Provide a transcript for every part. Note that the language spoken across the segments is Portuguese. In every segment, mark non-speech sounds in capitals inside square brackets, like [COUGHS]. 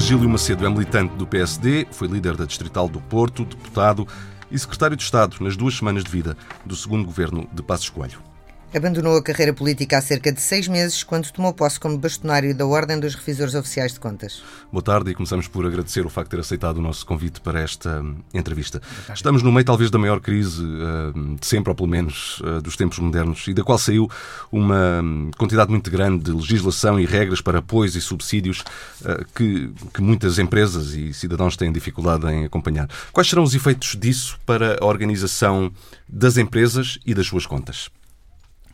Virgílio Macedo é militante do PSD, foi líder da Distrital do Porto, deputado e secretário de Estado nas duas semanas de vida do segundo governo de Passos Coelho. Abandonou a carreira política há cerca de seis meses, quando tomou posse como bastonário da Ordem dos Revisores Oficiais de Contas. Boa tarde e começamos por agradecer o facto de ter aceitado o nosso convite para esta hum, entrevista. Estamos no meio, talvez, da maior crise uh, de sempre, ou pelo menos uh, dos tempos modernos, e da qual saiu uma um, quantidade muito grande de legislação e regras para apoios e subsídios que, que muitas empresas e cidadãos têm dificuldade em acompanhar. Quais serão os efeitos disso para a organização das empresas e das suas contas?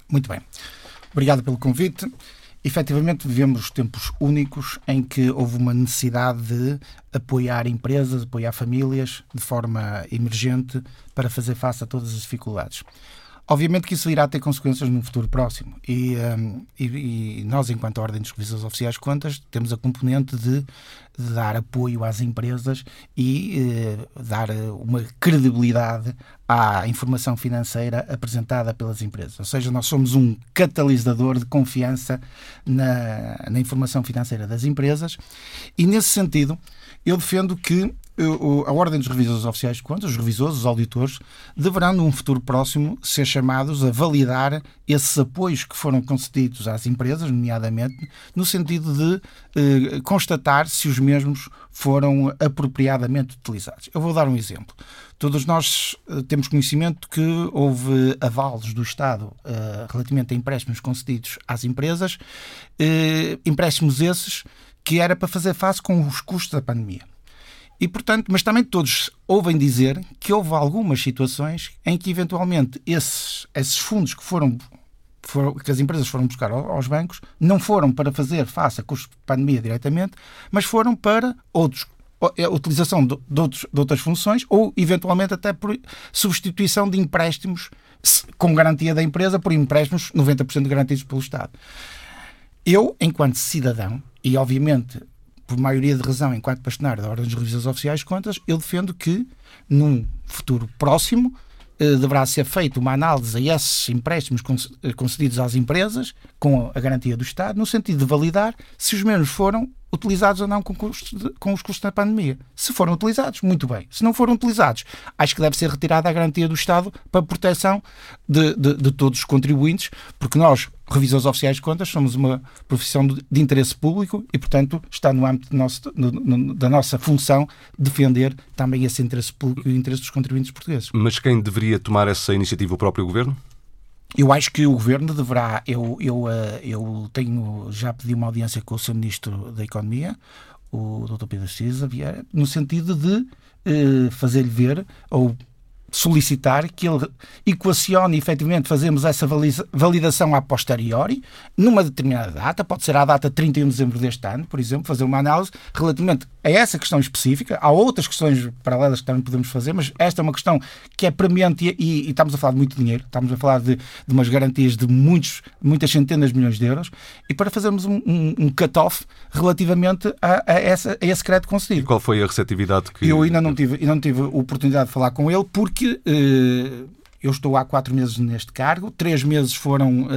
Muito bem. Obrigado pelo convite. Efetivamente, vivemos tempos únicos em que houve uma necessidade de apoiar empresas, apoiar famílias de forma emergente para fazer face a todas as dificuldades. Obviamente que isso irá ter consequências no futuro próximo e, um, e, e nós, enquanto Ordem dos Revisores Oficiais de Contas, temos a componente de, de dar apoio às empresas e uh, dar uma credibilidade à informação financeira apresentada pelas empresas. Ou seja, nós somos um catalisador de confiança na, na informação financeira das empresas e, nesse sentido, eu defendo que a Ordem dos Revisores Oficiais de Contas, os revisores, os auditores, deverão, num futuro próximo, ser chamados a validar esses apoios que foram concedidos às empresas, nomeadamente, no sentido de eh, constatar se os mesmos foram apropriadamente utilizados. Eu vou dar um exemplo. Todos nós eh, temos conhecimento que houve avalos do Estado eh, relativamente a empréstimos concedidos às empresas, eh, empréstimos esses que era para fazer face com os custos da pandemia. E, portanto, mas também todos ouvem dizer que houve algumas situações em que, eventualmente, esses, esses fundos que foram, que as empresas foram buscar aos bancos não foram para fazer face de pandemia diretamente, mas foram para outros é a utilização de, de, outros, de outras funções ou, eventualmente, até por substituição de empréstimos com garantia da empresa por empréstimos 90% garantidos pelo Estado. Eu, enquanto cidadão, e obviamente por maioria de razão, enquanto bastonário da Ordem dos Revisores Oficiais de Contas, eu defendo que, num futuro próximo, eh, deverá ser feita uma análise a esses empréstimos eh, concedidos às empresas, com a garantia do Estado, no sentido de validar se os mesmos foram utilizados ou não com, de, com, os custos da pandemia. Se foram utilizados, muito bem. Se não foram utilizados, acho que deve ser retirada a garantia do Estado para proteção de, de, de todos os contribuintes, porque nós, revisores oficiais de contas, somos uma profissão de, de interesse público e, portanto, está no âmbito nosso, no, no, da nossa função defender também esse interesse público e o interesse dos contribuintes portugueses. Mas quem deveria tomar essa iniciativa? O próprio Governo? Eu acho que o governo deverá. Eu, eu, eh, eu tenho já pedi uma audiência com o seu ministro da Economia, o Dr. Pedro Cisa Vieira, no sentido de eh, fazer-lhe ver ou solicitar que ele equacione efetivamente, fazemos essa validação a posteriori, numa determinada data, pode ser a data 31 de dezembro deste ano, por exemplo, fazer uma análise relativamente a essa questão específica. Há outras questões paralelas que também podemos fazer, mas esta é uma questão que é premente e, e estamos a falar de muito dinheiro, estamos a falar de, de umas garantias de muitos, muitas centenas de milhões de euros, e para fazermos um, um, um cut-off relativamente a, a, essa, a esse crédito concedido. E qual foi a receptividade que. Eu ainda não tive, ainda não tive a oportunidade de falar com ele, porque que eh, eu estou há quatro meses neste cargo, três meses foram uh,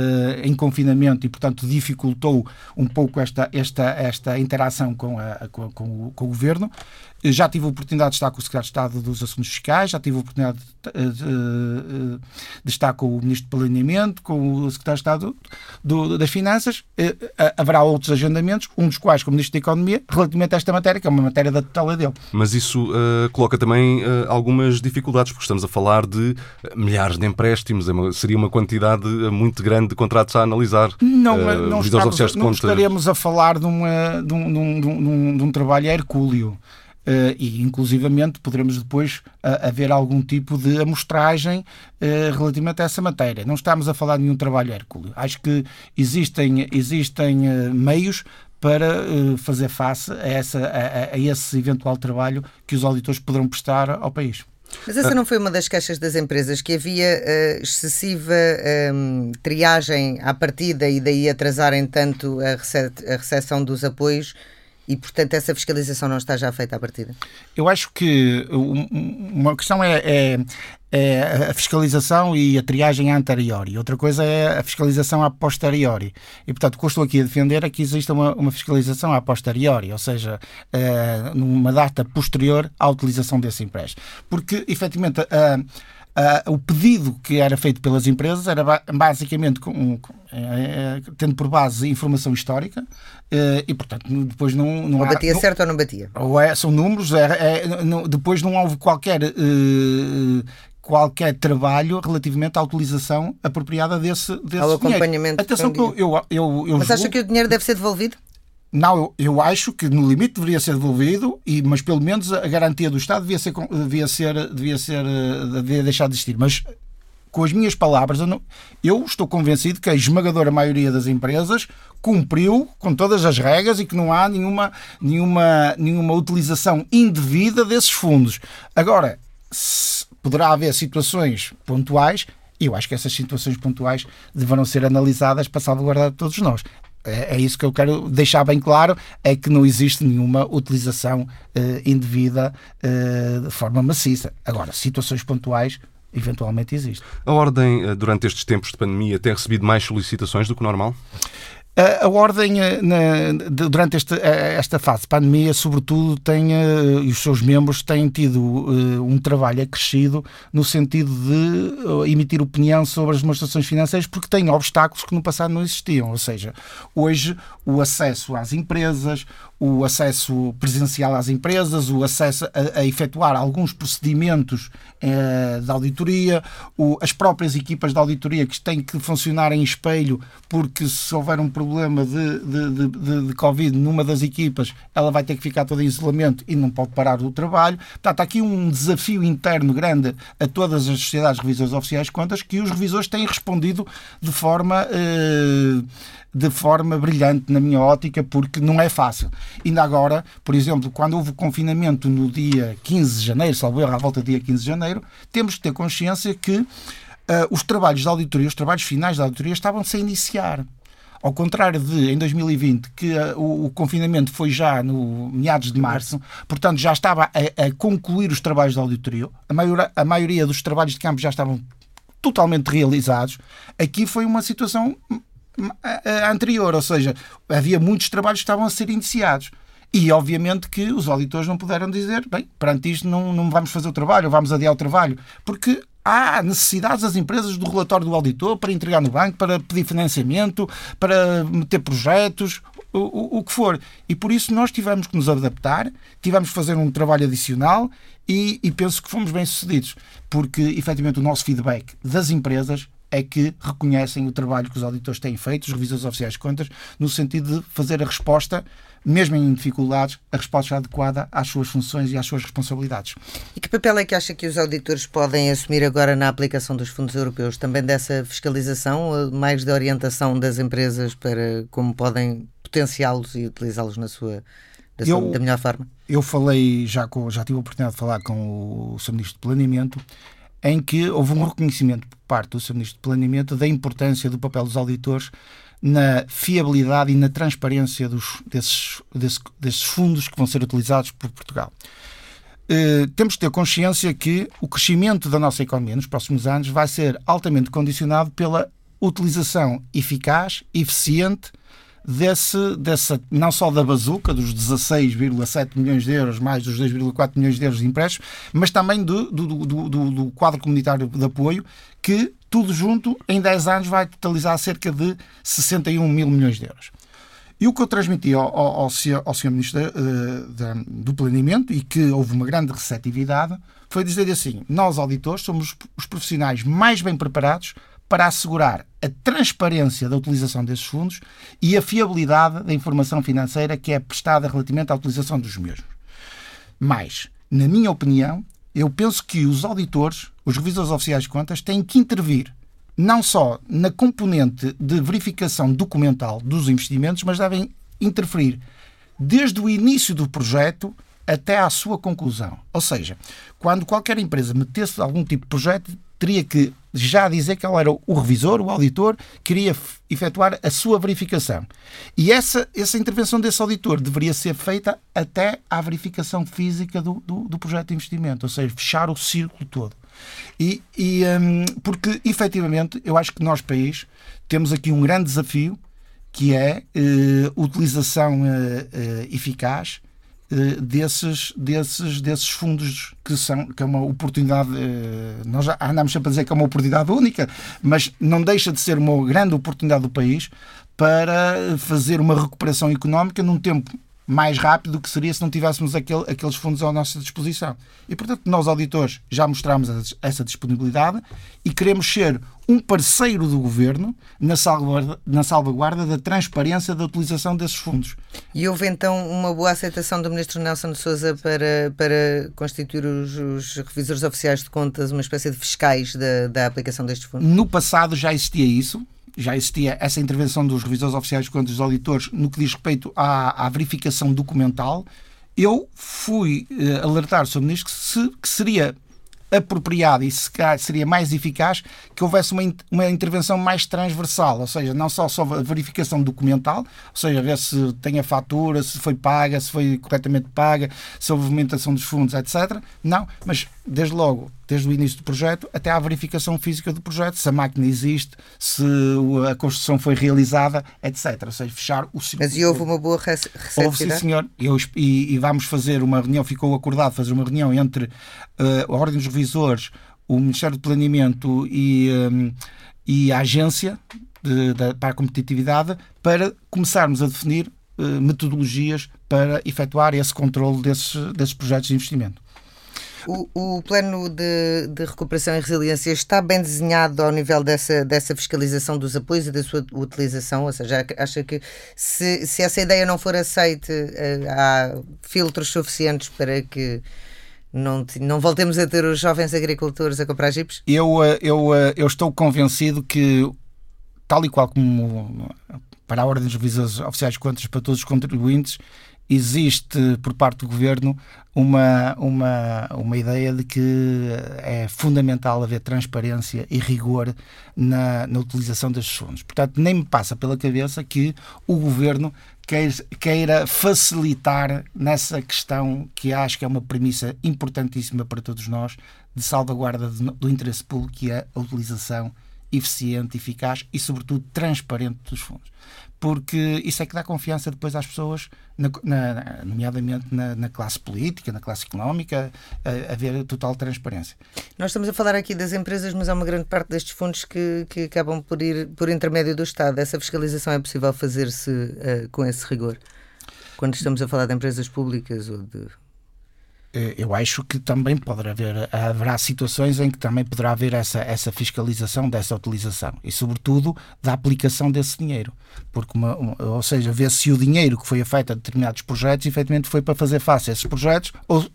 em confinamento e, portanto, dificultou um pouco esta, esta, esta interação com, a, com, com, o, com o governo. Já tive a oportunidade de estar com o Secretário de Estado dos Assuntos Fiscais, já tive a oportunidade de, de, de estar com o Ministro do Planeamento, com o Secretário de Estado do, das Finanças. Eh, haverá outros agendamentos, um dos quais com o Ministro da Economia, relativamente a esta matéria, que é uma matéria da tutela dele. Mas isso uh, coloca também uh, algumas dificuldades, porque estamos a falar de milhares de empréstimos, é seria uma quantidade muito grande de contratos a analisar. Não, uh, não, estamos, não estaremos a falar de, uma, de, um, de, um, de, um, trabalho hercúleo. Uh, e inclusivamente poderemos depois uh, haver algum tipo de amostragem uh, relativamente a essa matéria. Não estamos a falar de nenhum trabalho hércules. Acho que existem, existem meios para fazer face a, essa, a, a, esse eventual trabalho que os auditores poderão prestar ao país. Mas essa não foi uma das queixas das empresas, que havia uh, excessiva um, triagem à partida e daí atrasarem tanto a, rece a recepção dos apoios e, portanto, essa fiscalização não está já feita à partida? Eu acho que uma questão é, é, é a fiscalização e a triagem anteriori. Outra coisa é a fiscalização a posteriori. E, portanto, o que eu estou aqui a defender é que exista uma, uma fiscalização a posteriori, ou seja, é, numa data posterior à utilização desse empréstimo. Porque, efetivamente, a Uh, o pedido que era feito pelas empresas era basicamente com, com, é, tendo por base informação histórica uh, e, portanto, depois não. não ou batia não, certo ou não batia? Ou é, são números, é, é, não, depois não houve qualquer. Uh, qualquer trabalho relativamente à utilização apropriada desse, desse Ao acompanhamento. Atenção que eu, eu, eu, eu Mas julgo... acha que o dinheiro deve ser devolvido? Não, eu, acho que no limite deveria ser devolvido, e, mas pelo menos a garantia do Estado devia ser, devia ser, devia ser devia deixar de existir. Mas com as minhas palavras, eu, não, eu, estou convencido que a esmagadora maioria das empresas cumpriu com todas as regras e que não há nenhuma, nenhuma, nenhuma utilização indevida desses fundos. Agora, poderá haver situações pontuais eu acho que essas situações pontuais deverão ser analisadas para salvaguardar todos nós. É, é isso que eu quero deixar bem claro: é que não existe nenhuma utilização uh, indevida uh, de forma maciça. Agora, situações pontuais eventualmente existem. A Ordem, eh, durante estes tempos de pandemia, tem recebido mais solicitações do que normal? A, Ordem, eh, durante esta, eh, esta fase de pandemia, sobretudo, tem, eh, e os seus membros têm tido um trabalho acrescido no sentido de emitir opinião sobre as demonstrações financeiras, porque têm obstáculos que no passado não existiam. Ou seja, hoje o acesso às empresas, o acesso presencial às empresas, o acesso a, a efetuar alguns procedimentos eh, de auditoria, o, as próprias equipas de auditoria que têm que funcionar em espelho, porque se houver um problema de, de, de, de, Covid numa das equipas, ela vai ter que ficar toda em isolamento e não pode parar o trabalho. Portanto, há aqui um desafio interno grande a todas as sociedades revisoras oficiais de contas que os revisores têm respondido de forma. Eh, de forma brilhante, na minha ótica, porque não é fácil. Ainda agora, por exemplo, quando houve o confinamento no dia 15 de janeiro, salvo erro, à volta do dia 15 de janeiro, temos que ter consciência que uh, os trabalhos de auditoria, os trabalhos finais da auditoria estavam-se a iniciar. Ao contrário de em 2020, que uh, o, o, confinamento foi já no meados de março, portanto já estava a, a concluir os trabalhos de auditoria, a, maior, a maioria dos trabalhos de campo já estavam totalmente realizados. Aqui foi uma situação anterior, ou seja, havia muitos trabalhos que estavam a ser iniciados. E, obviamente, que os auditores não puderam dizer, bem, perante isto não, não vamos fazer o trabalho, vamos adiar o trabalho, porque há necessidades das empresas do relatório do auditor para entregar no banco, para pedir financiamento, para meter projetos, o, o, o que for. E por isso nós tivemos que nos adaptar, tivemos que fazer um trabalho adicional e, e penso que fomos bem sucedidos, porque efetivamente o nosso feedback das empresas é que reconhecem o trabalho que os auditores têm feito, os revisores oficiais de contas, no sentido de fazer a resposta, mesmo em dificuldades, a resposta adequada às suas funções e às suas responsabilidades. E que papel é que acha que os auditores podem assumir agora na aplicação dos fundos europeus? Também dessa fiscalização, mais de orientação das empresas para como podem potenciá-los e utilizá-los na sua da, eu, da melhor forma? Eu falei, já, com, já tive a oportunidade de falar com o Sr. Ministro de Planeamento em que houve um reconhecimento por parte do Sr. Ministro de Planeamento da importância do papel dos auditores na fiabilidade e na transparência dos, desses, desses, desses fundos que vão ser utilizados por Portugal. Uh, temos de ter consciência que o crescimento da nossa economia nos próximos anos vai ser altamente condicionado pela utilização eficaz, eficiente desse, dessa, não só da bazuca, dos 16,7 milhões de euros, mais dos 2,4 milhões de euros de empréstimos, mas também do, do, do, do, quadro comunitário de apoio, que tudo junto, em 10 anos, vai totalizar cerca de 61 mil milhões de euros. E o que eu transmiti ao, ao, ao, ao Sr. Ministro uh, do Planeamento, e que houve uma grande receptividade, foi dizer assim: nós, auditores, somos os profissionais mais bem preparados para assegurar a transparência da utilização desses fundos e a fiabilidade da informação financeira que é prestada relativamente à utilização dos mesmos. Mas, na minha opinião, eu penso que os auditores, os revisores oficiais de contas, têm que intervir não só na componente de verificação documental dos investimentos, mas devem interferir desde o início do projeto até à sua conclusão. Ou seja, quando qualquer empresa metesse algum tipo de projeto, teria que já dizer que ela era o revisor, o auditor, queria efetuar a sua verificação. E essa, essa intervenção desse auditor deveria ser feita até à verificação física do, do, do projeto de investimento, ou seja, fechar o círculo todo. E, e um, porque, efetivamente, eu acho que nós, país, temos aqui um grande desafio que é uh, utilização uh, uh, eficaz desses, desses, desses fundos que são que é uma oportunidade nós já andamos sempre a dizer que é uma oportunidade única mas não deixa de ser uma grande oportunidade do país para fazer uma recuperação económica num tempo mais rápido do que seria se não tivéssemos aquele, aqueles fundos à nossa disposição. E, portanto, nós, auditores, já mostramos essa disponibilidade e queremos ser um parceiro do governo na salvaguarda, na salvaguarda da transparência da utilização desses fundos. E houve então uma boa aceitação do Ministro Nelson de Souza para, para constituir os, os revisores oficiais de contas, uma espécie de fiscais da, da aplicação destes fundos? No passado já existia isso já existia essa intervenção dos revisores oficiais contas dos auditores no que diz respeito à, à verificação documental. Eu fui uh, alertar sobre isto que, se, que seria apropriado e se seria mais eficaz que houvesse uma, uma intervenção mais transversal, ou seja, não só sobre a verificação documental, ou seja, ver se tem a fatura, se foi paga, se foi corretamente paga, se houve movimentação dos fundos, etc. Não, mas desde logo, desde o início do projeto até à verificação física do projeto, se a máquina existe, se a construção foi realizada, etc. Ou seja, fechar o ciclo. Mas e houve uma boa receptividade? Houve, sim, senhor. Eu, e, e, vamos fazer uma reunião, ficou acordado fazer uma reunião entre uh, a Ordem dos Revisores, o Ministério do Planeamento e, um, e a Agência de, de, para a Competitividade para começarmos a definir uh, metodologias para efetuar esse controle desses, desses projetos de investimento. O, o plano de, de, recuperação e resiliência está bem desenhado ao nível dessa, dessa fiscalização dos apoios e da sua utilização? Ou seja, acha que se, se essa ideia não for aceita, eh, há filtros suficientes para que não, não voltemos a ter os jovens agricultores a comprar jipes? Eu, eh, eu, eh, eu estou convencido que, tal e qual como para a Ordem dos Revisores Oficiais de Contas para todos os contribuintes, existe por parte do governo uma, uma, uma ideia de que é fundamental haver transparência e rigor na, na utilização destes fundos. Portanto, nem me passa pela cabeça que o governo queira facilitar nessa questão que acho que é uma premissa importantíssima para todos nós de salvaguarda do interesse público, que é a utilização eficiente, eficaz e, sobretudo, transparente dos fundos porque isso é que dá confiança depois às pessoas, na, na, nomeadamente na, na, classe política, na classe económica, a, a, ver total transparência. Nós estamos a falar aqui das empresas, mas há uma grande parte destes fundos que, que acabam por ir por intermédio do Estado. Essa fiscalização é possível fazer-se uh, com esse rigor? Quando estamos a falar de empresas públicas ou de eu acho que também poderá haver, haverá situações em que também poderá haver essa, essa fiscalização dessa utilização e, sobretudo, da aplicação desse dinheiro. Porque, uma, uma, ou seja, ver se o dinheiro que foi feito a determinados projetos efetivamente foi para fazer face a esses projetos ou,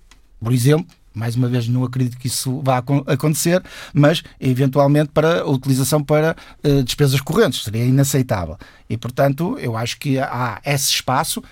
por exemplo, mais uma vez não acredito que isso vá acontecer, mas eventualmente para a utilização para uh, despesas correntes, seria inaceitável. E portanto, eu acho que há esse espaço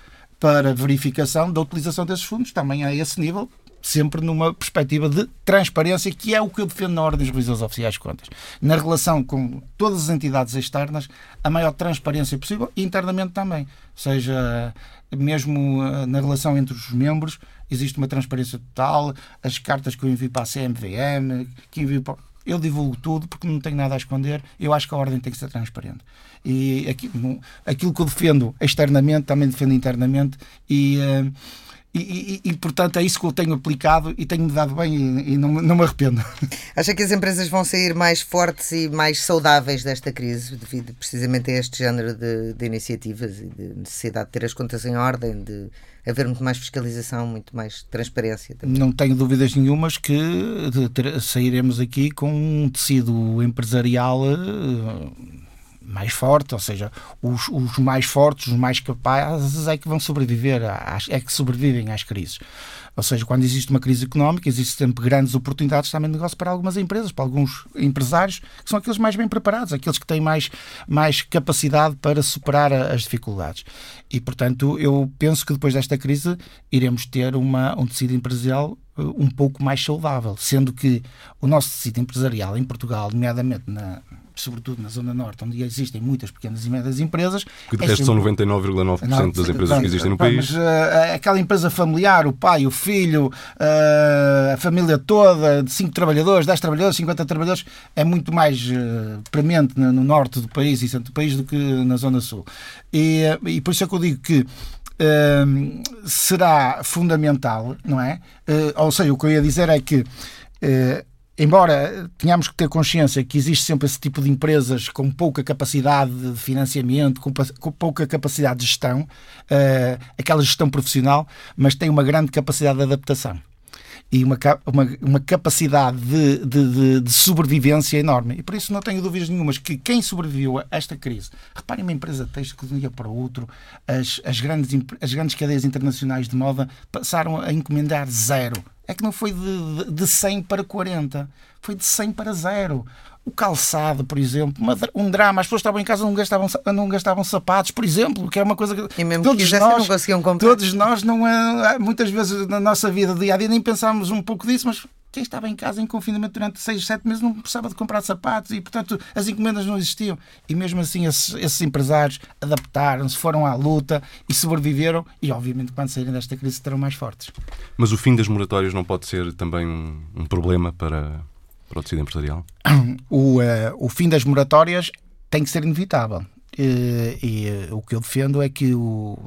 para verificação da utilização desses fundos, também a esse nível, sempre numa perspectiva de transparência, que é o que eu defendo na Ordem dos Revisores Oficiais de Contas. Na relação com todas as entidades externas, a maior transparência possível internamente também. Seja mesmo eh, na relação entre os membros, existe uma transparência total, as cartas que eu envio para a CMVM, que envio para eu divulgo tudo porque não tenho nada a esconder. Eu acho que a ordem tem que ser transparente. E aquilo, aquilo que eu defendo externamente, também defendo internamente. E. Uh, e, e, e, portanto é isso que eu tenho aplicado e tenho-me dado bem e, e, não, não me arrependo. [LAUGHS] Acha que as empresas vão sair mais fortes e mais saudáveis desta crise devido precisamente a este género de, de iniciativas e de necessidade de ter as contas em ordem, de haver muito mais fiscalização, muito mais transparência? Também? Não tenho dúvidas nenhumas que ter, sairemos aqui com um tecido empresarial. Mais forte, ou seja, os, os, mais fortes, os mais capazes é que vão sobreviver, às, é que sobrevivem às crises. Ou seja, quando existe uma crise económica, existem sempre grandes oportunidades também de negócio para algumas empresas, para alguns empresários, que são aqueles mais bem preparados, aqueles que têm mais, mais capacidade para superar as dificuldades. E, portanto, eu penso que depois desta crise iremos ter uma, um tecido empresarial um pouco mais saudável, sendo que o nosso tecido empresarial em Portugal, nomeadamente na, sobretudo na Zona Norte, onde existem muitas pequenas e médias empresas. Que de resto são 99,9% das empresas que existem no país. Mas, uh, aquela empresa familiar, o pai, o filho, uh, a família toda, de 5 trabalhadores, 10 trabalhadores, 50 trabalhadores, é muito mais uh, premente no, no, norte do país e centro do país do que na Zona Sul. E, e por isso é que eu digo que Uh, será fundamental, não é? Ou seja, o que eu ia dizer é que embora tenhamos que ter consciência que existe sempre esse tipo de empresas com pouca capacidade de financiamento, com, com pouca capacidade de gestão, uh, aquela gestão profissional, mas tem uma grande capacidade de adaptação e uma, uma, uma capacidade de, de, de, de, sobrevivência enorme. E por isso não tenho dúvidas nenhumas que quem sobreviveu a esta crise, reparem uma empresa texto que de um dia para o outro, as, as, grandes, as grandes cadeias internacionais de moda passaram a encomendar zero. É que não foi de, de 100 para 40, foi de 100 para zero o calçado, por exemplo, uma, um drama, as pessoas estavam em casa não gastavam, não gastavam sapatos, por exemplo, que é uma coisa que e mesmo todos que nós não conseguiam comprar. Todos nós não é, muitas vezes na nossa vida dia a dia nem pensámos um pouco disso, mas quem estava em casa em confinamento durante 6, 7 meses não precisava de comprar sapatos e, portanto, as encomendas não existiam. E mesmo assim, esses, esses empresários adaptaram-se, foram à luta e sobreviveram. E, obviamente, quando saírem desta crise, estarão mais fortes. Mas o fim das moratórias não pode ser também um, um problema para, para o tecido empresarial? O, uh, o fim das moratórias tem que ser inevitável. E, e uh, o que eu defendo é que o,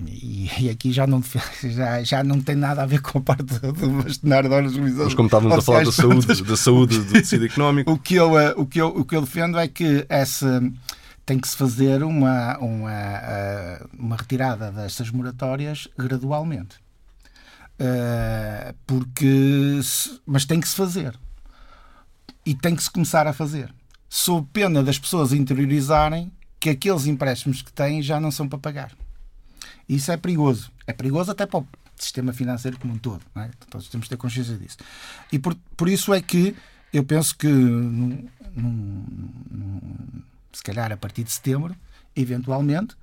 e, e, aqui já não, [LAUGHS] já, já não tem nada a ver com a parte do bastonário da organização. Mas como estávamos a falar da saúde, [LAUGHS] da saúde do tecido [LAUGHS] económico. o, que eu, eh, o, que eu, o que eu defendo é que essa, tem que se fazer uma, uma, eh, uma retirada destas moratórias gradualmente. Porque mas tem que se fazer e tem que se começar a fazer sob pena das pessoas interiorizarem que aqueles empréstimos que têm já não são para pagar isso é perigoso. É perigoso até para o sistema financeiro como um todo. Não é? Todos temos que ter consciência disso. E por, por isso é que eu penso que, num, num, num, se calhar a partir de setembro, eventualmente,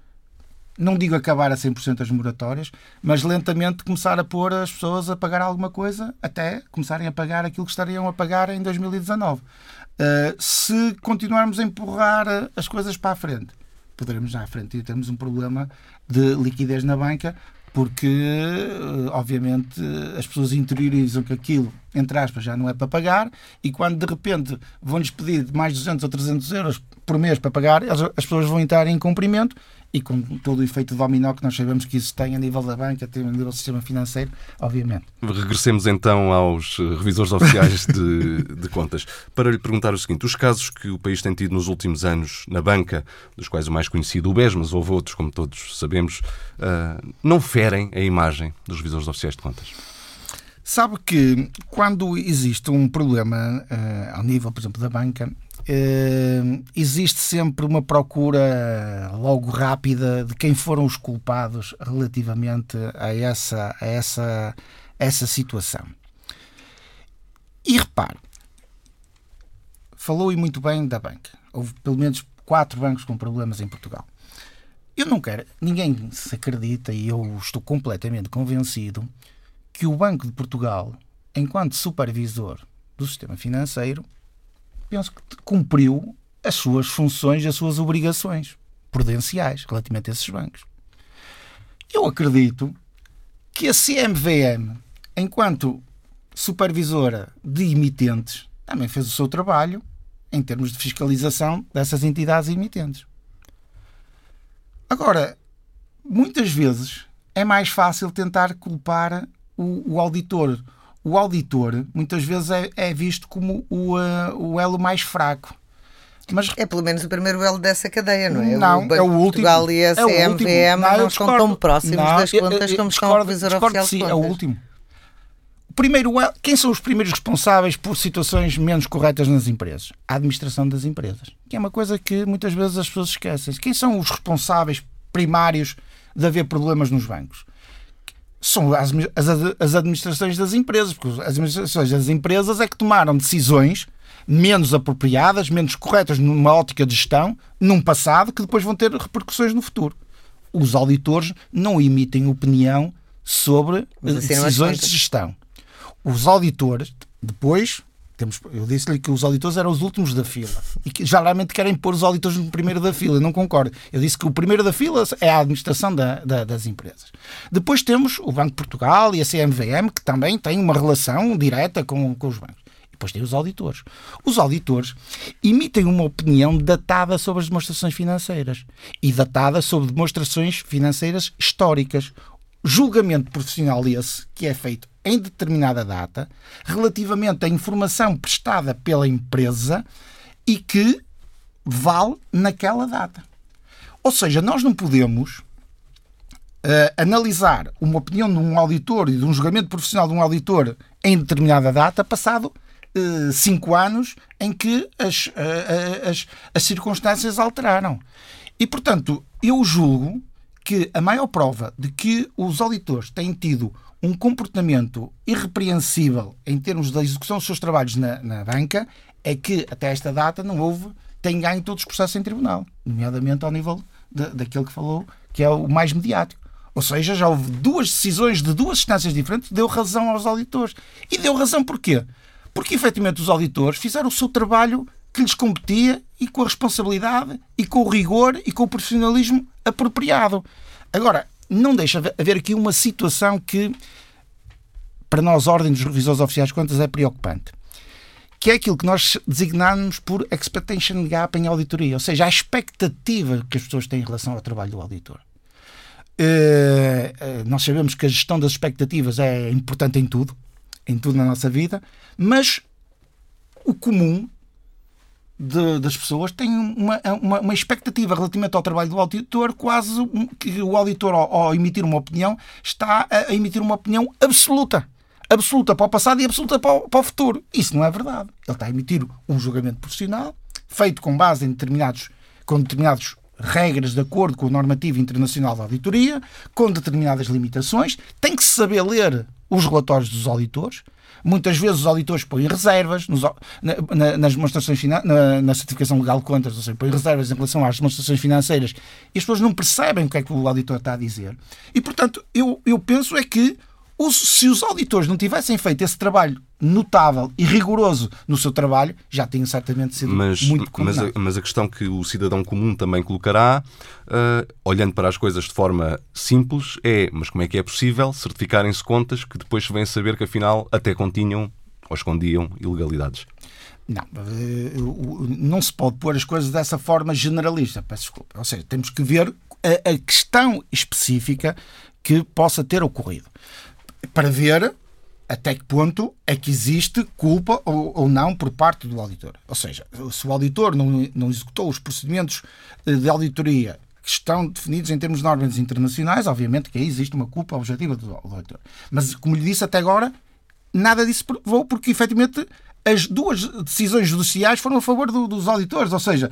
não digo acabar a 100% as moratórias, mas lentamente começar a pôr as pessoas a pagar alguma coisa até começarem a pagar aquilo que estariam a pagar em 2019. Uh, se continuarmos a empurrar as coisas para a frente, poderemos já à frente termos um problema de liquidez na banca, porque eh, obviamente as pessoas interiorizam que aquilo, entre aspas, já não é para pagar e quando de repente vão-lhes pedir mais 200 ou 300 euros por mês para pagar, as pessoas vão entrar em cumprimento e com todo o efeito dominó que nós sabemos que isso tem a nível da banca, tem a nível do sistema financeiro, obviamente. Regressemos então aos eh, revisores oficiais de, [LAUGHS] de, contas para lhe perguntar o seguinte: os casos que o país tem tido nos últimos anos na banca, dos quais o mais conhecido o BES, mas houve outros, como todos sabemos, uh, não ferem a imagem dos revisores oficiais de contas? Sabe que quando existe um problema uh, ao nível, por exemplo, da banca, uh, existe sempre uma procura logo rápida de quem foram os culpados relativamente a essa, a essa, essa situação. E repare, falou e muito bem da banca. Houve pelo menos quatro bancos com problemas em Portugal. Eu não quero, ninguém se acredita e eu estou completamente convencido que o Banco de Portugal, enquanto supervisor do sistema financeiro, penso que cumpriu as suas funções, as suas obrigações prudenciais relativamente a esses bancos. Eu acredito que a CMVM, enquanto supervisora de emitentes, também fez o seu trabalho em termos de fiscalização dessas entidades emitentes. Agora, muitas vezes é mais fácil tentar culpar o, o auditor o auditor muitas vezes é, é visto como o, uh, o elo mais fraco. Mas, é pelo menos o primeiro elo dessa cadeia, não é? Não, o é o último. Portugal e a é CMVM não, não estão tão próximos não, das contas eu, eu, como estão o revisor oficial sim. É o último. Primeiro, quem são os primeiros responsáveis por situações menos corretas nas empresas? A administração das empresas. Que é uma coisa que muitas vezes as pessoas esquecem. Quem são os responsáveis primários de haver problemas nos bancos? São as, as, as administrações das empresas, porque as administrações das empresas é que tomaram decisões menos apropriadas, menos corretas numa ótica de gestão, num passado, que depois vão ter repercussões no futuro. Os auditores não emitem opinião sobre decisões de gestão. os auditores, depois, temos, eu disse-lhe que os auditores eram os últimos da fila e que geralmente querem pôr os auditores no primeiro da fila. Não concordo. Eu disse que o primeiro da fila é a administração da, da, das empresas. Depois temos o Banco de Portugal e a CMVM, que também têm uma relação direta com, com os bancos. Depois tem os auditores. Os auditores emitem uma opinião datada sobre as demonstrações financeiras e datada sobre demonstrações financeiras históricas. Julgamento profissional esse que é feito em determinada data relativamente à informação prestada pela empresa e que vale naquela data. Ou seja, nós não podemos uh, analisar uma opinião de um auditor e de um julgamento profissional de um auditor em determinada data, passado uh, cinco anos em que as, uh, as, as circunstâncias alteraram. E, portanto, eu julgo que a maior prova de que os auditores têm tido um comportamento irrepreensível em termos da execução dos seus trabalhos na, na banca é que até esta data não houve, tem ganho todos os processos em tribunal, nomeadamente ao nível de, daquele que falou, que é o mais mediático. Ou seja, já houve duas decisões de duas instâncias diferentes, deu razão aos auditores. E deu razão porquê? Porque efetivamente os auditores fizeram o seu trabalho que lhes competia e com a responsabilidade e com o rigor e com o profissionalismo apropriado. Agora, não deixa haver aqui uma situação que, para nós, Ordem dos Revisores Oficiais de Contas, é preocupante. Que é aquilo que nós designamos por expectation gap em auditoria, ou seja, a expectativa que as pessoas têm em relação ao trabalho do auditor. Uh, nós sabemos que a gestão das expectativas é importante em tudo, em tudo na nossa vida, mas o comum de, das pessoas têm uma, uma, uma, expectativa relativamente ao trabalho do auditor, quase que o auditor, ao, ao emitir uma opinião, está a, a, emitir uma opinião absoluta. Absoluta para o passado e absoluta para o, para o futuro. Isso não é verdade. Ele está a emitir um julgamento profissional, feito com base em determinados, com determinados regras de acordo com o normativo internacional de auditoria, com determinadas limitações, tem que saber ler os relatórios dos auditores, Muitas vezes os auditores põem reservas nos, na, na, nas demonstrações na, na, certificação legal de contas, ou seja, põem reservas em relação às demonstrações financeiras e as pessoas não percebem o que é que o auditor está a dizer. E, portanto, eu, eu penso é que os, se os auditores não tivessem feito esse trabalho notável e rigoroso no seu trabalho, já tinham certamente sido mas, muito mas a, mas a questão que o cidadão comum também colocará, uh, olhando para as coisas de forma simples, é: mas como é que é possível certificarem-se contas que depois se vem saber que afinal até continham ou escondiam ilegalidades? Não, eh, não se pode pôr as coisas dessa forma generalista, peço desculpa. Ou seja, temos que ver a, a questão específica que possa ter ocorrido para ver até que ponto é que existe culpa ou, ou não por parte do auditor. Ou seja, se o auditor não, não executou os procedimentos eh, de auditoria que estão definidos em termos de normas internacionais, obviamente que aí existe uma culpa objetiva do auditor. Mas, como lhe disse até agora, nada disso provou, porque efetivamente as duas decisões judiciais foram a favor do, dos auditores. Ou seja,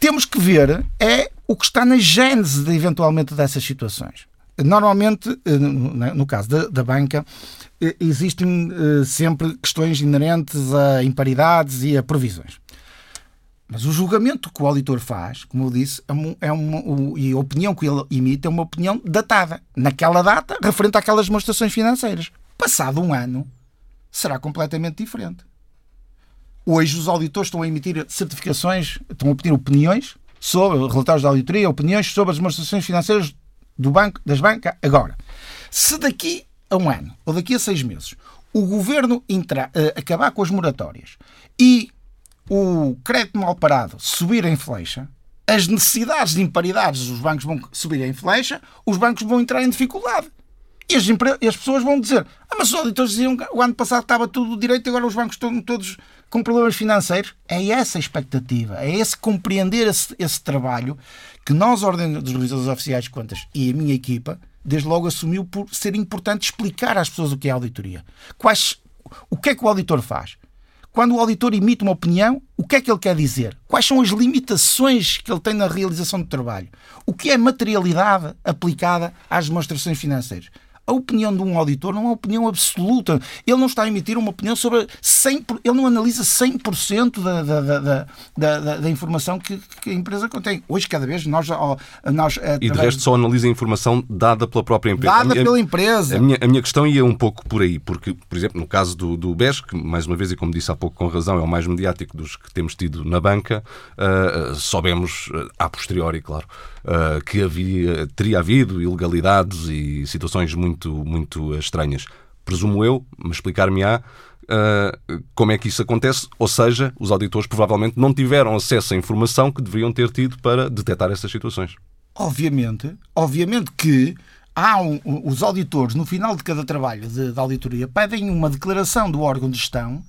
temos que ver é o que está na gênese de, eventualmente dessas situações. Normalmente, eh, no caso da, banca, eh, existem eh, sempre questões inerentes a imparidades e a provisões. Mas o julgamento que o auditor faz, como eu disse, é uma, o, e a opinião que ele emite é uma opinião datada, naquela data, referente àquelas demonstrações financeiras. Passado um ano, será completamente diferente. Hoje os auditores estão a emitir certificações, estão a pedir opiniões sobre relatórios da auditoria, opiniões sobre as demonstrações financeiras do banco, das bancas agora. Se daqui a um ano ou daqui a seis meses o governo entrar, uh, acabar com as moratórias e o crédito mal parado subir em flecha, as necessidades de imparidades dos bancos vão subir em flecha, os bancos vão entrar em dificuldade. E as, as pessoas vão dizer: ah, mas os auditores diziam que o ano passado estava tudo direito, agora os bancos estão todos com problemas financeiros. É essa a expectativa, é esse compreender esse, esse trabalho que nós, Ordem dos Revisores Oficiais de Contas e a minha equipa, desde logo assumiu por ser importante explicar às pessoas o que é auditoria. Quais, o que é que o auditor faz? Quando o auditor emite uma opinião, o que é que ele quer dizer? Quais são as limitações que ele tem na realização do trabalho? O que é materialidade aplicada às demonstrações financeiras? A opinião de um auditor não é uma opinião absoluta. Ele não está a emitir uma opinião sobre 100%, ele não analisa 100% da, da, da, da, da informação que, que, a empresa contém. Hoje, cada vez, nós. nós e de resto, só analisa a informação dada pela própria empresa. Dada minha, pela empresa. A minha, a minha questão ia um pouco por aí, porque, por exemplo, no caso do, do BES, que, mais uma vez, e como disse há pouco com razão, é o mais mediático dos que temos tido na banca, uh, soubemos, uh, a posteriori, claro, uh, que havia, teria havido ilegalidades e situações muito, muito estranhas. Presumo eu, mas explicar-me-á uh, como é que isso acontece, ou seja, os auditores provavelmente não tiveram acesso à informação que deveriam ter tido para detectar essas situações. Obviamente, obviamente que há um, os auditores, no final de cada trabalho de, de auditoria, pedem uma declaração do órgão de gestão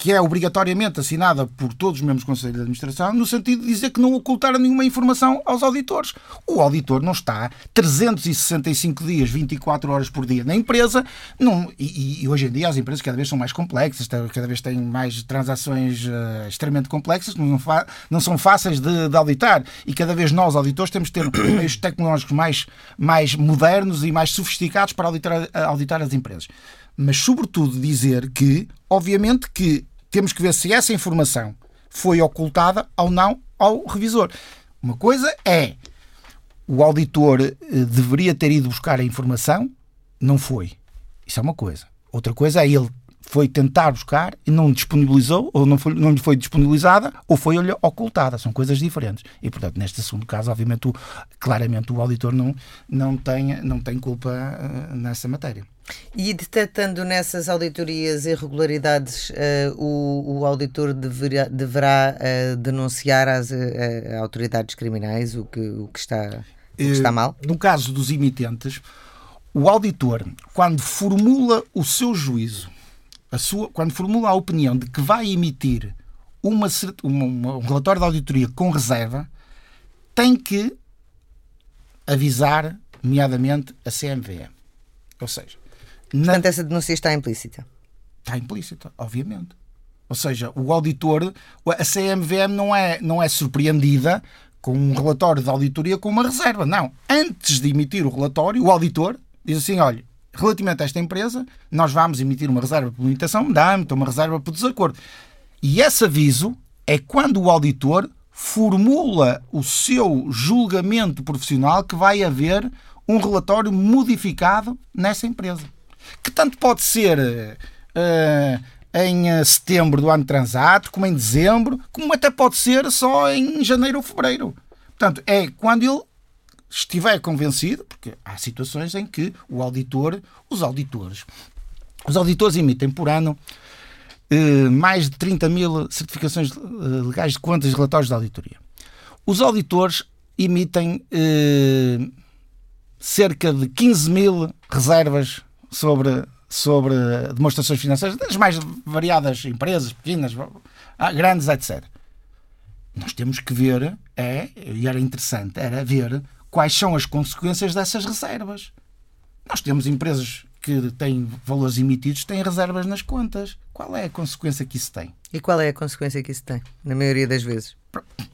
que é obrigatoriamente assinada por todos os membros do Conselho de Administração, no sentido de dizer que não ocultaram nenhuma informação aos auditores. O auditor não está 365 dias, 24 horas por dia na empresa, não, e, e, hoje em dia as empresas cada vez são mais complexas, cada vez têm mais transações uh, extremamente complexas, não, não são fáceis de, de, auditar, e cada vez nós, auditores, temos de ter [COUGHS] meios tecnológicos mais, mais modernos e mais sofisticados para auditar, auditar as empresas mas sobretudo dizer que, obviamente, que temos que ver se essa informação foi ocultada ou não ao revisor. Uma coisa é o auditor eh, deveria ter ido buscar a informação, não foi. Isso é uma coisa. Outra coisa é ele foi tentar buscar e não disponibilizou, ou não, foi, não lhe foi disponibilizada, ou foi-lhe ocultada. São coisas diferentes. E, portanto, neste segundo caso, obviamente, o, claramente o auditor não, não, tem, não tem culpa uh, nessa matéria. E detectando nessas auditorias irregularidades, uh, o, o, auditor deverá, deverá uh, denunciar às autoridades criminais o que, o que, está, o que está mal? No caso dos emitentes, o auditor, quando formula o seu juízo, sua, quando formula a opinião de que vai emitir uma, uma, um relatório de auditoria com reserva, tem que avisar, nomeadamente, a CMVM. Ou seja, Portanto, essa denúncia está implícita. Está implícita, obviamente. Ou seja, o auditor, a CMVM não é, não é surpreendida com um relatório de auditoria com uma reserva. Não. Antes de emitir o relatório, o auditor diz assim: olha, relativamente a esta empresa, nós vamos emitir uma reserva por limitação de âmbito, uma reserva por desacordo. E esse aviso é quando o auditor formula o seu julgamento profissional que vai haver um relatório modificado nessa empresa que tanto pode ser uh, em eh, setembro do ano transato, como em dezembro, como até pode ser só em janeiro ou fevereiro. Portanto, é quando ele estiver convencido, porque há situações em que o auditor, os auditores, os auditores emitem por ano uh, mais de 30 mil certificações legais de contas e relatórios de auditoria. Os auditores emitem uh, cerca de 15 mil reservas sobre, sobre demonstrações financeiras das mais variadas empresas, pequenas, grandes, etc. Nós temos que ver, é, e era interessante, era ver quais são as consequências dessas reservas. Nós temos empresas que têm valores emitidos, têm reservas nas contas. Qual é a consequência que isso tem? E qual é a consequência que isso tem, na maioria das vezes?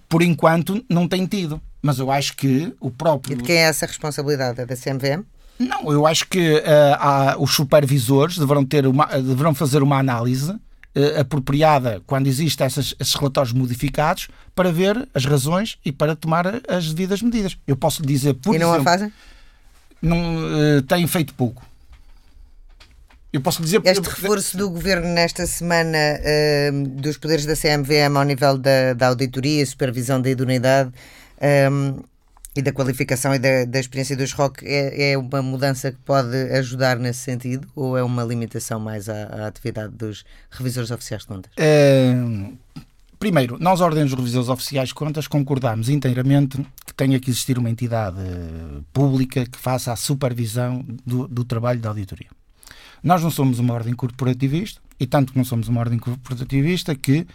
Por enquanto, não tem tido. Mas eu acho que o próprio. E de quem é essa responsabilidade? É da CMVM? Não, eu acho que uh, há, os supervisores deverão, ter uma, deverão fazer uma análise uh, apropriada quando existem esses relatórios modificados para ver as razões e para tomar as devidas medidas. Eu posso lhe dizer, por E não exemplo, a fazem? Não, uh, têm feito pouco. Eu posso dizer Este reforço do governo nesta semana uh, dos poderes da CMVM ao nível da, da auditoria e supervisão da idoneidade um, e da qualificação e da, da experiência dos ROC é, é, uma mudança que pode ajudar nesse sentido ou é uma limitação mais à, à atividade dos revisores oficiais de contas? É, primeiro, nós, Ordens dos Revisores Oficiais de Contas, concordamos inteiramente que tenha que existir uma entidade pública que faça a supervisão do, do trabalho da auditoria. Nós não somos uma ordem corporativista e tanto que não somos uma ordem corporativista que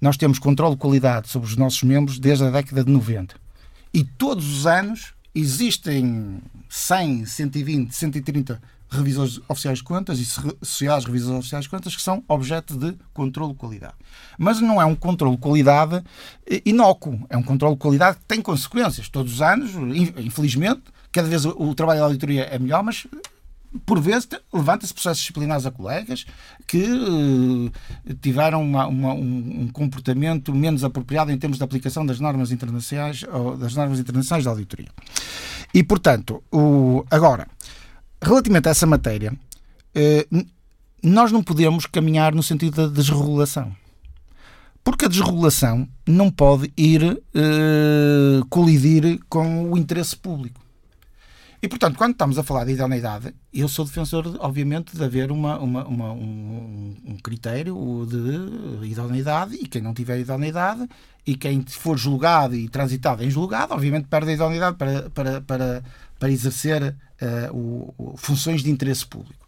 nós temos controle de qualidade sobre os nossos membros desde a década de 90 e todos os anos existem 100, 120, 130 revisores oficiais de contas e sociais revisores oficiais de contas que são objeto de controle de qualidade. Mas não é um controle de qualidade eh, inócuo, é um controle de qualidade que tem consequências. Todos os anos, infelizmente, cada vez o trabalho da auditoria é melhor, mas por vezes, levanta-se processos disciplinares a colegas que uh, tiveram uma, uma, um, um, comportamento menos apropriado em termos de aplicação das normas internacionais ou das normas internacionais de auditoria. E, portanto, o, agora, relativamente a essa matéria, uh, nós não podemos caminhar no sentido da desregulação. Porque a desregulação não pode ir uh, colidir com o interesse público. E, portanto, quando estamos a falar de idoneidade, eu sou defensor, obviamente, de haver uma, uma, uma um, um, critério de idoneidade e quem não tiver idoneidade e quem for julgado e transitado em julgado, obviamente, perde a idoneidade para, para, para, para exercer uh, o, funções de interesse público.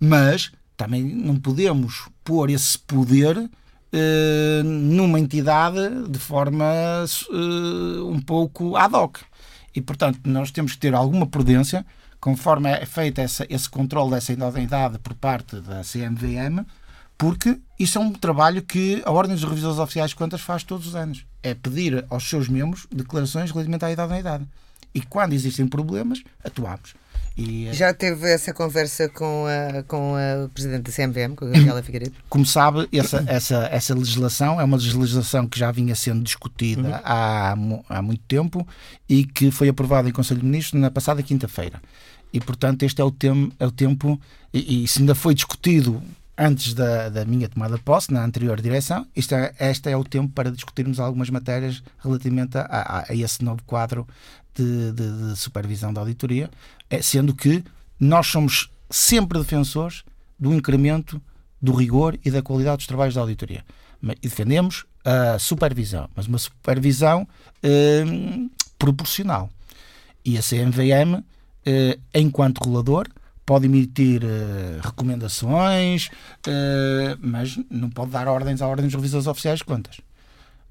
Mas também não podemos pôr esse poder uh, numa entidade de forma uh, um pouco ad hoc. E, portanto, nós temos que ter alguma prudência conforme é feito essa, esse controle dessa idoneidade por parte da CMVM, porque isso é um trabalho que a Ordem dos Revisores Oficiais de Contas faz todos os anos. É pedir aos seus membros declarações relativamente à idoneidade. E quando existem problemas, atuamos. E, eh, Já teve essa conversa com a, com a Presidente da CMVM, com a Gabriela [COUGHS] Figueiredo? Como sabe, essa, essa, essa legislação é uma legislação que já vinha sendo discutida uhum. há, há muito tempo e que foi aprovada em Conselho de Ministros na passada quinta-feira. E, portanto, este é o, tem, é o tempo, e, e se ainda foi discutido antes da, da, minha tomada de posse, na anterior direção, isto é, este é o tempo para discutirmos algumas matérias relativamente a, a, a esse novo quadro de, de, de supervisão da auditoria, é, sendo que nós somos sempre defensores do incremento do rigor e da qualidade dos trabalhos da auditoria. E defendemos a supervisão, mas uma supervisão eh, proporcional. E a CMVM, eh, enquanto regulador, pode emitir eh, recomendações, eh, mas não pode dar ordens à Ordem dos Revisores Oficiais de Contas.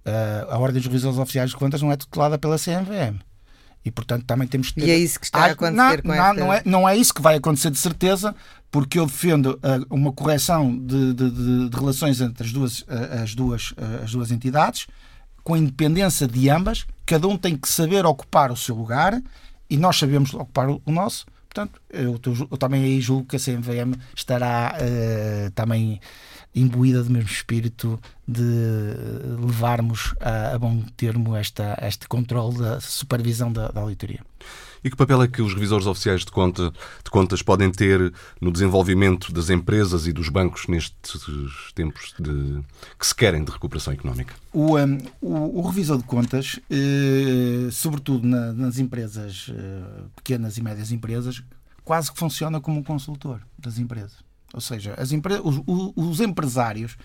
Eh, a Ordem dos Revisores Oficiais de Contas não é tutelada pela CMVM. E, portanto, também temos que ter... E é isso que está a acontecer não, com não, esta... não, é, não é isso que vai acontecer de certeza, porque eu defendo uh, uma correção de, de, de, de, relações entre as duas, uh, as, duas, uh, as duas entidades, com a independência de ambas. Cada um tem que saber ocupar o seu lugar e nós sabemos ocupar o nosso. Portanto, eu, eu, também aí julgo que a CMVM estará também imbuída do mesmo espírito de levarmos a, a bom termo esta, este controle da supervisão da, da auditoria. E que papel é que os revisores oficiais de, conta, de contas podem ter no desenvolvimento das empresas e dos bancos nestes tempos de, que se querem de recuperação económica? O, um, o, o, revisor de contas, eh, sobretudo na, nas empresas, eh, pequenas e médias empresas, quase que funciona como um consultor das empresas. Ou seja, as os, os, empresários,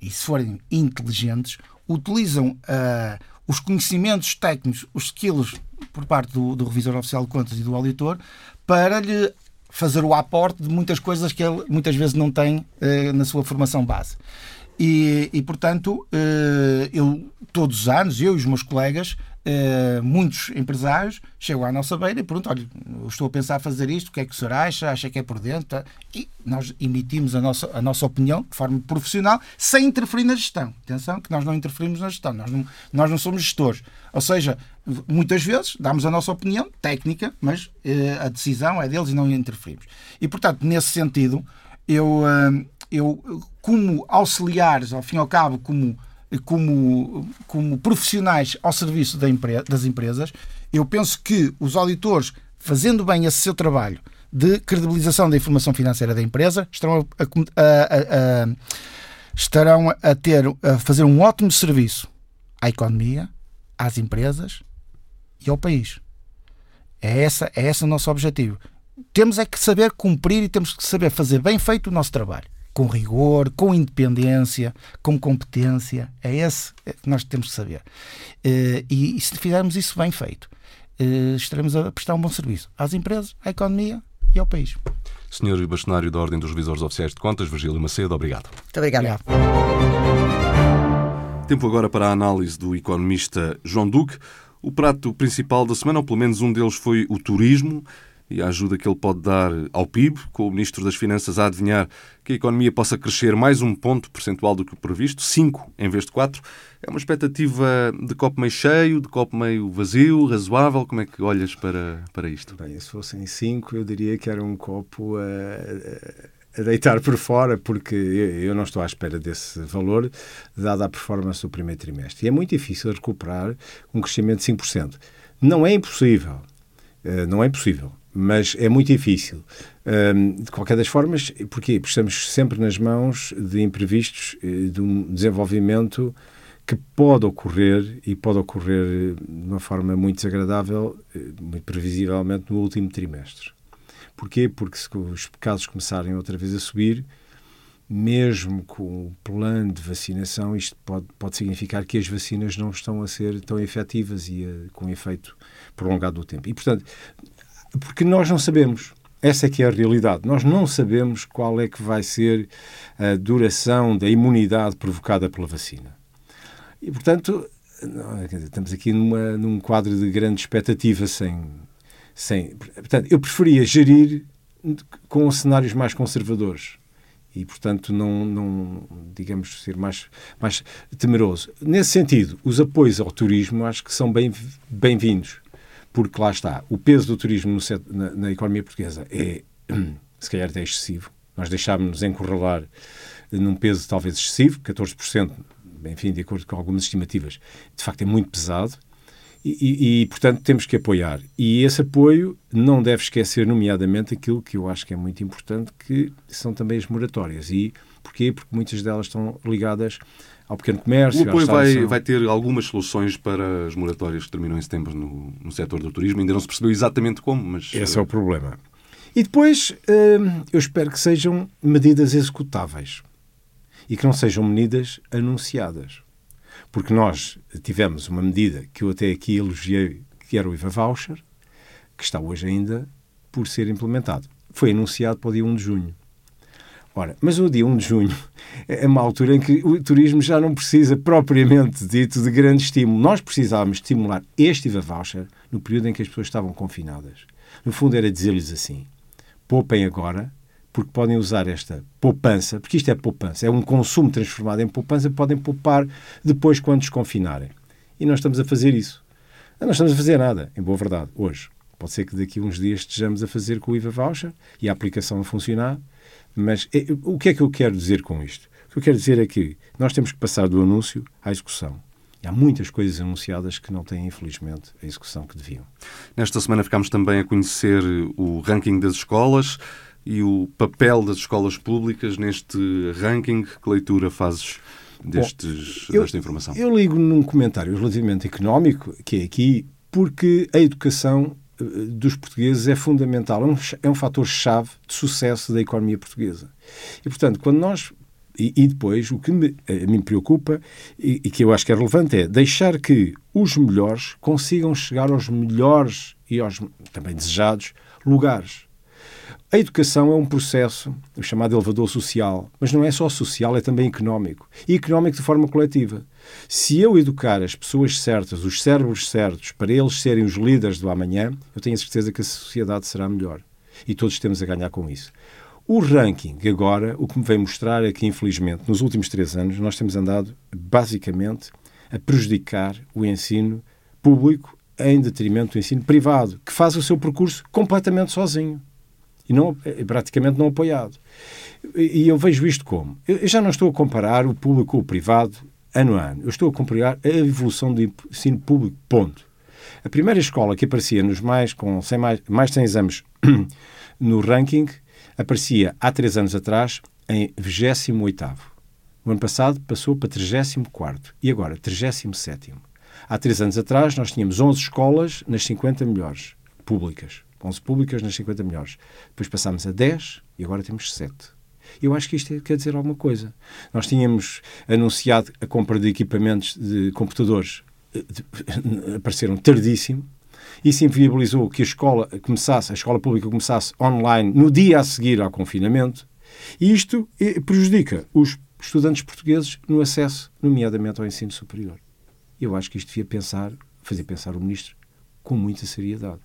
e se forem inteligentes, utilizam uh, os conhecimentos técnicos, os skills por parte do, do, revisor oficial de contas e do auditor para lhe fazer o aporte de muitas coisas que ele muitas vezes não tem uh, na sua formação base. E, e portanto, uh, eu todos os anos, eu e os meus colegas, Uh, muitos empresários chegam à nossa beira e perguntam: olha, estou a pensar fazer isto, o que é que o senhor acha? Acha que é por dentro? E nós emitimos a nossa, a nossa opinião de forma profissional, sem interferir na gestão. Atenção, que nós não interferimos na gestão, nós não, nós não somos gestores. Ou seja, muitas vezes damos a nossa opinião técnica, mas uh, a decisão é deles e não interferimos. E portanto, nesse sentido, eu, uh, eu como auxiliares, ao fim e ao cabo, como como, como profissionais ao serviço da das empresas, eu penso que os auditores, fazendo bem esse seu trabalho de credibilização da informação financeira da empresa, estarão a, a, a, estarão a ter a fazer um ótimo serviço à economia, às empresas e ao país. É essa é esse o nosso objetivo. Temos é que saber cumprir e temos que saber fazer bem feito o nosso trabalho com rigor, com independência, com competência. É esse que nós temos que saber. Eh, e se fizermos isso bem feito, eh, estaremos a prestar um bom serviço às empresas, à economia e ao país. Senhor Bastonário da Ordem dos Revisores Oficiais de Contas, Virgílio Macedo, obrigado. Muito obrigado. Tempo agora para a análise do economista João Duque. O prato principal da semana, ou pelo menos um deles, foi o turismo. E a ajuda que ele pode dar ao PIB, com o Ministro das Finanças a adivinhar que a economia possa crescer mais um ponto percentual do que o previsto, 5 em vez de 4. É uma expectativa de copo meio cheio, de copo meio vazio, razoável? Como é que olhas para, para isto? Bem, se fossem 5, eu diria que era um copo a, a deitar por fora, porque eu não estou à espera desse valor, dada a performance do primeiro trimestre. E é muito difícil recuperar um crescimento de 5%. Não é impossível. Eh, não é impossível mas é muito difícil. de qualquer das formas, porquê? Porque estamos sempre nas mãos de imprevistos, eh, de um desenvolvimento que pode ocorrer e pode ocorrer de uma forma muito desagradável, eh, muito previsivelmente, no último trimestre. Porquê? Porque se os casos começarem outra vez a subir, mesmo com o plano de vacinação, isto pode, pode significar que as vacinas não estão a ser tão efetivas e a, com efeito prolongado do tempo. E, portanto, porque nós não sabemos. Essa é que é a realidade. Nós não sabemos qual é que vai ser a duração da imunidade provocada pela vacina. E, portanto, estamos aqui numa, num quadro de grande expectativa sem, sem... Portanto, eu preferia gerir com cenários mais conservadores e, portanto, não, não digamos, ser mais, mais temeroso. Nesse sentido, os apoios ao turismo acho que são bem-vindos. Porque lá está, o peso do turismo no, na, na, economia portuguesa é, [CLEARS THROAT] se calhar, até excessivo. Nós deixámos-nos encurralar num peso talvez excessivo, 14%, enfim, de acordo com algumas estimativas, de facto é muito pesado. E, e, e, portanto, temos que apoiar. E esse apoio não deve esquecer, nomeadamente, aquilo que eu acho que é muito importante, que são também as moratórias. E porquê? Porque muitas delas estão ligadas ao pequeno comércio. O apoio vai, vai ter algumas soluções para as moratórias que terminam em setembro no, no setor do turismo. Ainda não se percebeu exatamente como, mas. Esse é o problema. E depois, hum, eu espero que sejam medidas executáveis e que não sejam medidas anunciadas. Porque nós tivemos uma medida que eu até aqui elogiei, que era o IVA Voucher, que está hoje ainda por ser implementado. Foi anunciado para o dia 1 de junho. Ora, mas o dia 1 de junho é uma altura em que o turismo já não precisa propriamente dito de grande estímulo. Nós precisávamos estimular este IVA voucher no período em que as pessoas estavam confinadas. No fundo era dizer-lhes assim, poupem agora, porque podem usar esta poupança, porque isto é poupança, é um consumo transformado em poupança, podem poupar depois quando desconfinarem. E nós estamos a fazer isso. Não estamos a fazer nada, em boa verdade, hoje. Pode ser que daqui a uns dias estejamos a fazer com o IVA voucher e a aplicação a funcionar, mas é, o que é que eu quero dizer com isto? O que eu quero dizer é que nós temos que passar do anúncio à execução. E há muitas coisas anunciadas que não têm, infelizmente, a execução que deviam. Nesta semana ficámos também a conhecer o ranking das escolas e o papel das escolas públicas neste ranking. Que leitura fazes destes, Bom, eu, desta informação? Eu ligo num comentário relativamente económico, que é aqui, porque a educação dos portugueses é fundamental, é um, é fator-chave de sucesso da economia portuguesa. E, portanto, quando nós. E, depois, o que me, mim preocupa e, que eu acho que é relevante é deixar que os melhores consigam chegar aos melhores e aos também desejados lugares. A educação é um processo, o chamado elevador social, mas não é só social, é também económico. E económico de forma coletiva. Se eu educar as pessoas certas, os cérebros certos, para eles serem os líderes do amanhã, eu tenho a certeza que a sociedade será melhor. E todos temos a ganhar com isso. O ranking, agora, o que me vem mostrar é que, infelizmente, nos últimos três anos, nós temos andado, basicamente, a prejudicar o ensino público em detrimento do ensino privado, que faz o seu percurso completamente sozinho e não, praticamente não apoiado. E eu vejo isto como? Eu já não estou a comparar o público com o privado ano a ano. Eu estou a comparar a evolução do ensino público, ponto. A primeira escola que aparecia nos mais, com 100 mais, mais de 100 exames [CLEARS THROAT] no ranking aparecia há três anos atrás em 28º. No ano passado passou para 34 e agora 37 Há três anos atrás nós tínhamos 11 escolas nas 50 melhores públicas. 11 públicas nas 50 melhores. Depois passámos a 10 e agora temos 7. Eu acho que isto quer dizer alguma coisa. Nós tínhamos anunciado a compra de equipamentos de computadores, [LAUGHS] apareceram tardíssimo. Isso inviabilizou que a escola começasse, a escola pública começasse online no dia a seguir ao confinamento. E isto eh, prejudica os estudantes portugueses no acesso, nomeadamente ao ensino superior. Eu acho que isto devia pensar, fazer pensar o ministro com muita seriedade.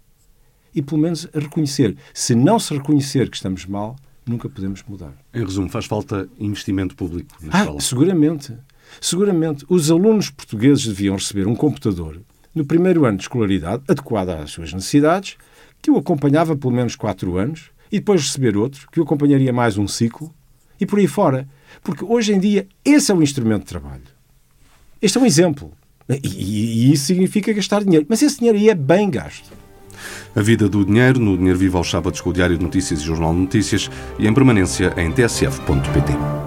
E pelo menos reconhecer. Se não se reconhecer que estamos mal, nunca podemos mudar. Em resumo, faz falta investimento público na ah, escola? Seguramente. Seguramente. Os alunos portugueses deviam receber um computador no primeiro ano de escolaridade, adequado às suas necessidades, que o acompanhava pelo menos quatro anos, e depois receber outro, que o acompanharia mais um ciclo, e por aí fora. Porque hoje em dia esse é o instrumento de trabalho. Este é um exemplo. E, e, e isso significa gastar dinheiro. Mas esse dinheiro aí é bem gasto. A vida do dinheiro no Dinheiro Vivo aos sábados com o Diário de Notícias e Jornal de Notícias e em permanência em tsf.pt.